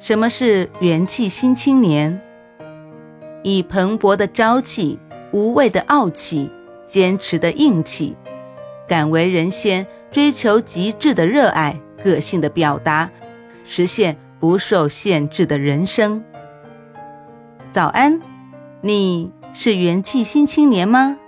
什么是元气新青年？以蓬勃的朝气。无畏的傲气，坚持的硬气，敢为人先，追求极致的热爱，个性的表达，实现不受限制的人生。早安，你是元气新青年吗？